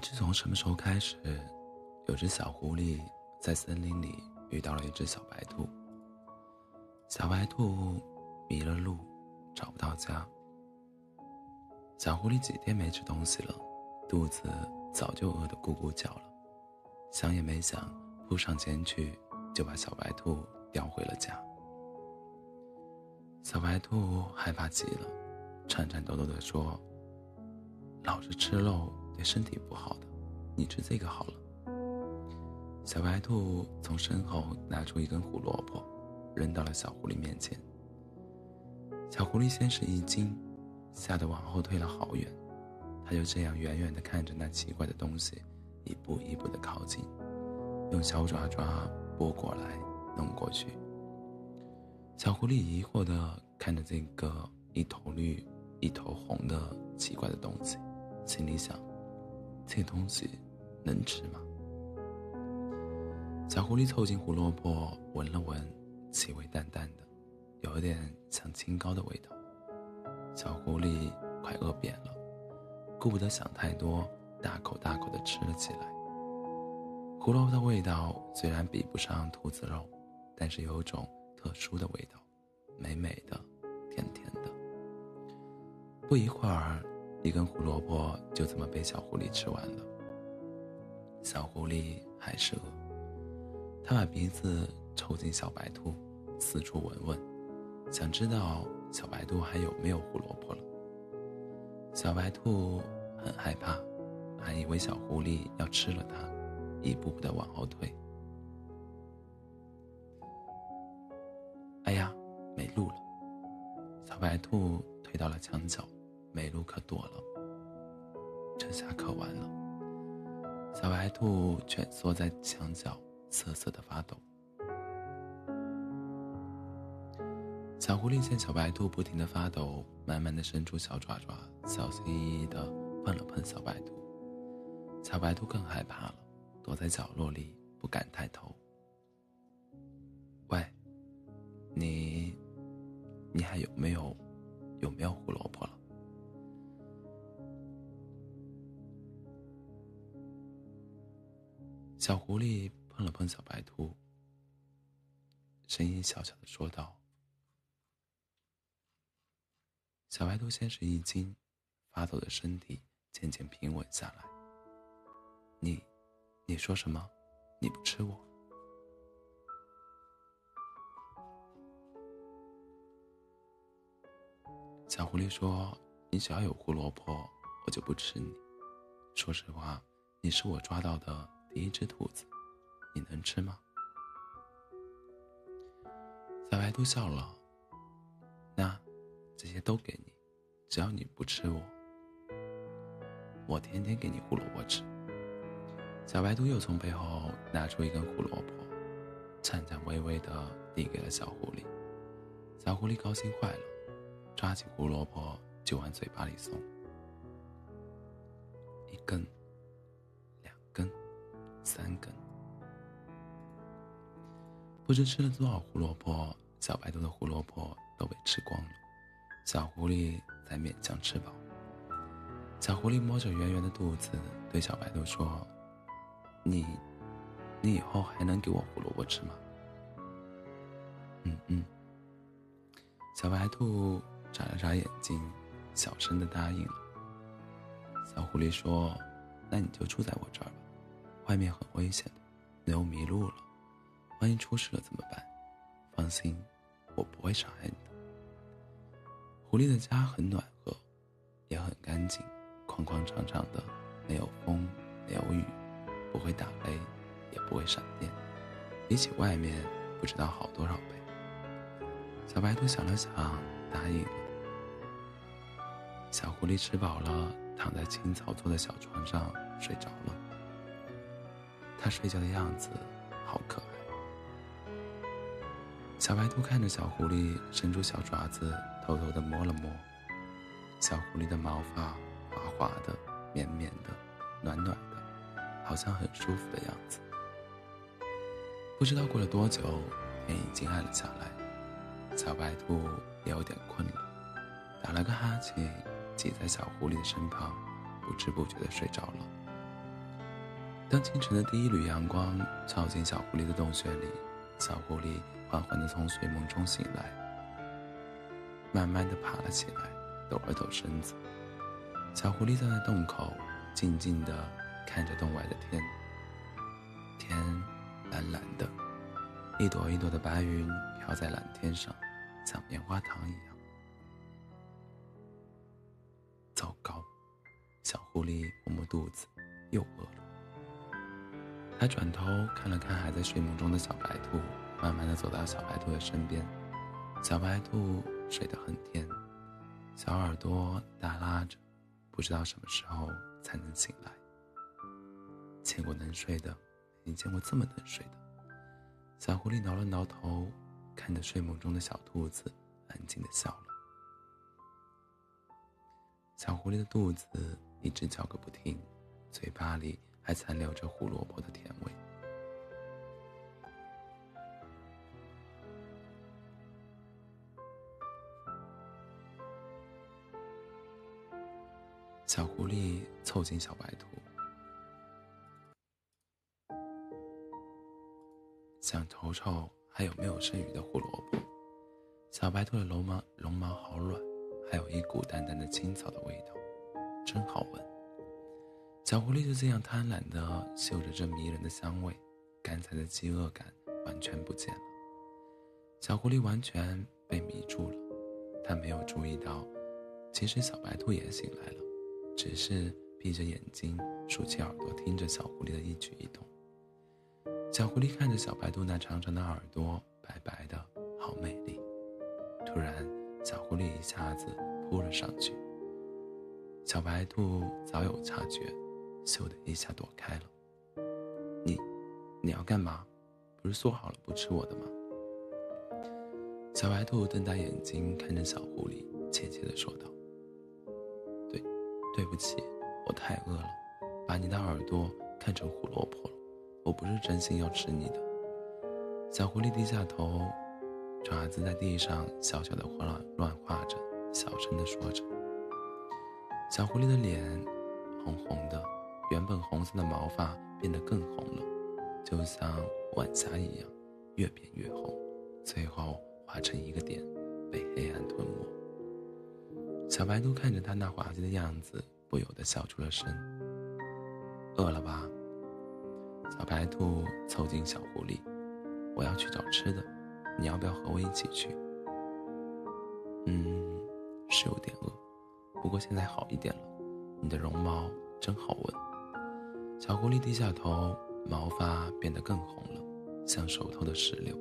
不知从什么时候开始，有只小狐狸在森林里遇到了一只小白兔。小白兔迷了路，找不到家。小狐狸几天没吃东西了，肚子早就饿得咕咕叫了，想也没想，扑上前去就把小白兔叼回了家。小白兔害怕极了，颤颤抖抖地说：“老是吃肉身体不好的，你吃这个好了。”小白兔从身后拿出一根胡萝卜，扔到了小狐狸面前。小狐狸先是一惊，吓得往后退了好远。它就这样远远地看着那奇怪的东西，一步一步地靠近，用小爪爪拨过来，弄过去。小狐狸疑惑地看着这个一头绿、一头红的奇怪的东西，心里想：这东西能吃吗？小狐狸凑近胡萝卜闻了闻，气味淡淡的，有点像青糕的味道。小狐狸快饿扁了，顾不得想太多，大口大口的吃了起来。胡萝卜的味道虽然比不上兔子肉，但是有种。特殊的味道，美美的，甜甜的。不一会儿，一根胡萝卜就这么被小狐狸吃完了。小狐狸还是饿，它把鼻子凑近小白兔，四处闻闻，想知道小白兔还有没有胡萝卜了。小白兔很害怕，还以为小狐狸要吃了它，一步步的往后退。哎呀，没路了！小白兔退到了墙角，没路可躲了。这下可完了！小白兔蜷缩在墙角，瑟瑟的发抖。小狐狸见小白兔不停的发抖，慢慢的伸出小爪爪，小心翼翼的碰了碰小白兔。小白兔更害怕了，躲在角落里，不敢抬头。喂！你，你还有没有，有没有胡萝卜小狐狸碰了碰小白兔，声音小小的说道。小白兔先是一惊，发抖的身体渐渐平稳下来。你，你说什么？你不吃我？小狐狸说：“你只要有胡萝卜，我就不吃你。说实话，你是我抓到的第一只兔子，你能吃吗？”小白兔笑了：“那这些都给你，只要你不吃我，我天天给你胡萝卜吃。”小白兔又从背后拿出一根胡萝卜，颤颤巍巍地递给了小狐狸。小狐狸高兴坏了。抓起胡萝卜就往嘴巴里送，一、根、三根，不知吃了多少胡萝卜，小白兔的胡萝卜都被吃光了，小狐狸才勉强吃饱。小狐狸摸着圆圆的肚子，对小白兔说：“你，你以后还能给我胡萝卜吃吗？”“嗯嗯。”小白兔。眨了眨眼睛，小声的答应了。小狐狸说：“那你就住在我这儿吧，外面很危险的，你又迷路了，万一出事了怎么办？放心，我不会伤害你的。”狐狸的家很暖和，也很干净，宽宽敞敞的，没有风，没有雨，不会打雷，也不会闪电，比起外面不知道好多少倍。小白兔想了想，答应了。小狐狸吃饱了，躺在青草做的小床上睡着了。它睡觉的样子好可爱。小白兔看着小狐狸，伸出小爪子，偷偷的摸了摸。小狐狸的毛发滑滑的、绵绵的、暖暖的，好像很舒服的样子。不知道过了多久，天已经暗了下来，小白兔也有点困了，打了个哈欠。挤在小狐狸的身旁，不知不觉的睡着了。当清晨的第一缕阳光照进小狐狸的洞穴里，小狐狸缓缓地从睡梦中醒来，慢慢地爬了起来，抖了抖身子。小狐狸站在洞口，静静地看着洞外的天。天蓝蓝的，一朵一朵的白云飘在蓝天上，像棉花糖一样。糟糕，小狐狸摸摸肚子，又饿了。他转头看了看还在睡梦中的小白兔，慢慢的走到小白兔的身边。小白兔睡得很甜，小耳朵耷拉着，不知道什么时候才能醒来。见过能睡的。没见过这么能睡的。小狐狸挠了挠头，看着睡梦中的小兔子，安静的笑了。小狐狸的肚子一直叫个不停，嘴巴里还残留着胡萝卜的甜味。小狐狸凑近小白兔。想瞅瞅还有没有剩余的胡萝卜。小白兔的绒毛绒毛好软，还有一股淡淡的青草的味道，真好闻。小狐狸就这样贪婪地嗅着这迷人的香味，刚才的饥饿感完全不见了。小狐狸完全被迷住了，它没有注意到，其实小白兔也醒来了，只是闭着眼睛，竖起耳朵听着小狐狸的一举一动。小狐狸看着小白兔那长长的耳朵，白白的，好美丽。突然，小狐狸一下子扑了上去。小白兔早有察觉，咻的一下躲开了。你，你要干嘛？不是说好了不吃我的吗？小白兔瞪大眼睛看着小狐狸，怯怯地说道：“对，对不起，我太饿了，把你的耳朵看成胡萝卜了。”我不是真心要吃你的，小狐狸低下头，爪子在地上小小的胡乱乱画着，小声的说着。小狐狸的脸红红的，原本红色的毛发变得更红了，就像晚霞一样，越变越红，最后化成一个点，被黑暗吞没。小白兔看着它那滑稽的样子，不由得笑出了声。饿了吧？小白兔凑近小狐狸：“我要去找吃的，你要不要和我一起去？”“嗯，是有点饿，不过现在好一点了。你的绒毛真好闻。”小狐狸低下头，毛发变得更红了，像熟透的石榴，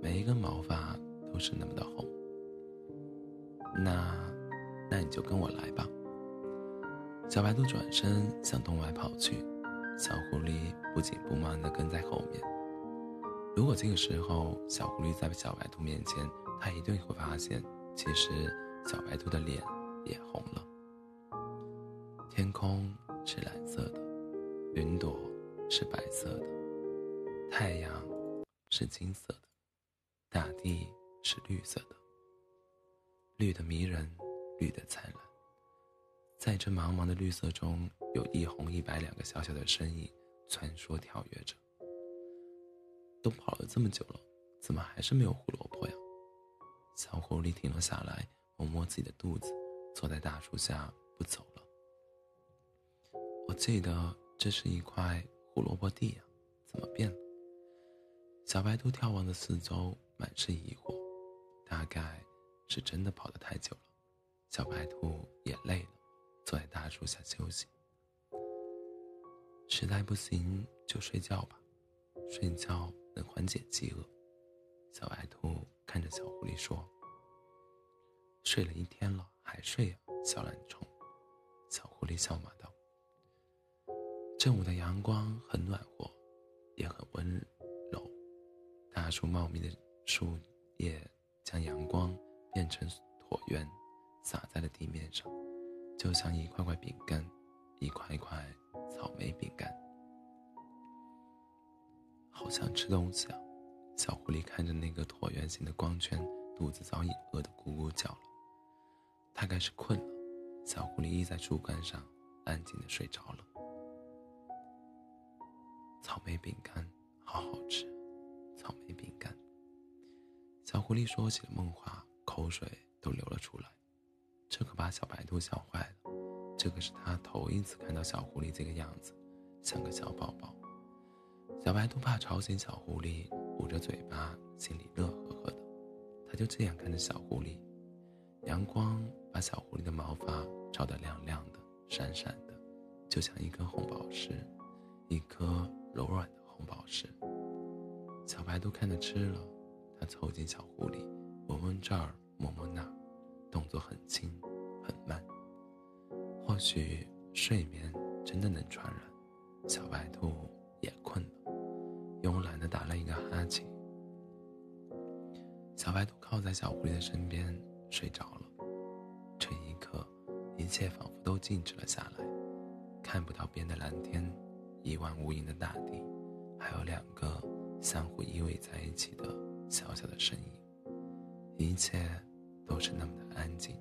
每一根毛发都是那么的红。那，那你就跟我来吧。小白兔转身向洞外跑去。小狐狸不紧不慢地跟在后面。如果这个时候小狐狸在小白兔面前，它一定会发现，其实小白兔的脸也红了。天空是蓝色的，云朵是白色的，太阳是金色的，大地是绿色的，绿的迷人，绿的灿烂。在这茫茫的绿色中，有一红一白两个小小的身影穿梭跳跃着。都跑了这么久了，怎么还是没有胡萝卜呀？小狐狸停了下来，摸摸自己的肚子，坐在大树下不走了。我记得这是一块胡萝卜地呀，怎么变了？小白兔眺望的四周，满是疑惑。大概是真的跑得太久了，小白兔也累了。坐在大树下休息，实在不行就睡觉吧，睡觉能缓解饥饿。小白兔看着小狐狸说：“睡了一天了，还睡呀，小懒虫。”小狐狸笑骂道：“正午的阳光很暖和，也很温柔，大树茂密的树叶将阳光变成椭圆，洒在了地面上。”就像一块块饼干，一块块草莓饼干，好想吃东西啊！小狐狸看着那个椭圆形的光圈，肚子早已饿得咕咕叫了。大概是困了，小狐狸依在树干上，安静的睡着了。草莓饼干好好吃，草莓饼干。小狐狸说起了梦话，口水都流了出来，这可把小白兔笑坏了。这可是他头一次看到小狐狸这个样子，像个小宝宝。小白兔怕吵醒小狐狸，捂着嘴巴，心里乐呵呵的。他就这样看着小狐狸，阳光把小狐狸的毛发照得亮亮的、闪闪的，就像一颗红宝石，一颗柔软的红宝石。小白兔看得吃了，它凑近小狐狸，闻闻这儿，摸摸那儿，动作很轻，很慢。或许睡眠真的能传染，小白兔也困了。慵懒的打了一个哈欠，小白兔靠在小狐狸的身边睡着了。这一刻，一切仿佛都静止了下来，看不到边的蓝天，一望无垠的大地，还有两个相互依偎在一起的小小的身影，一切都是那么的安静。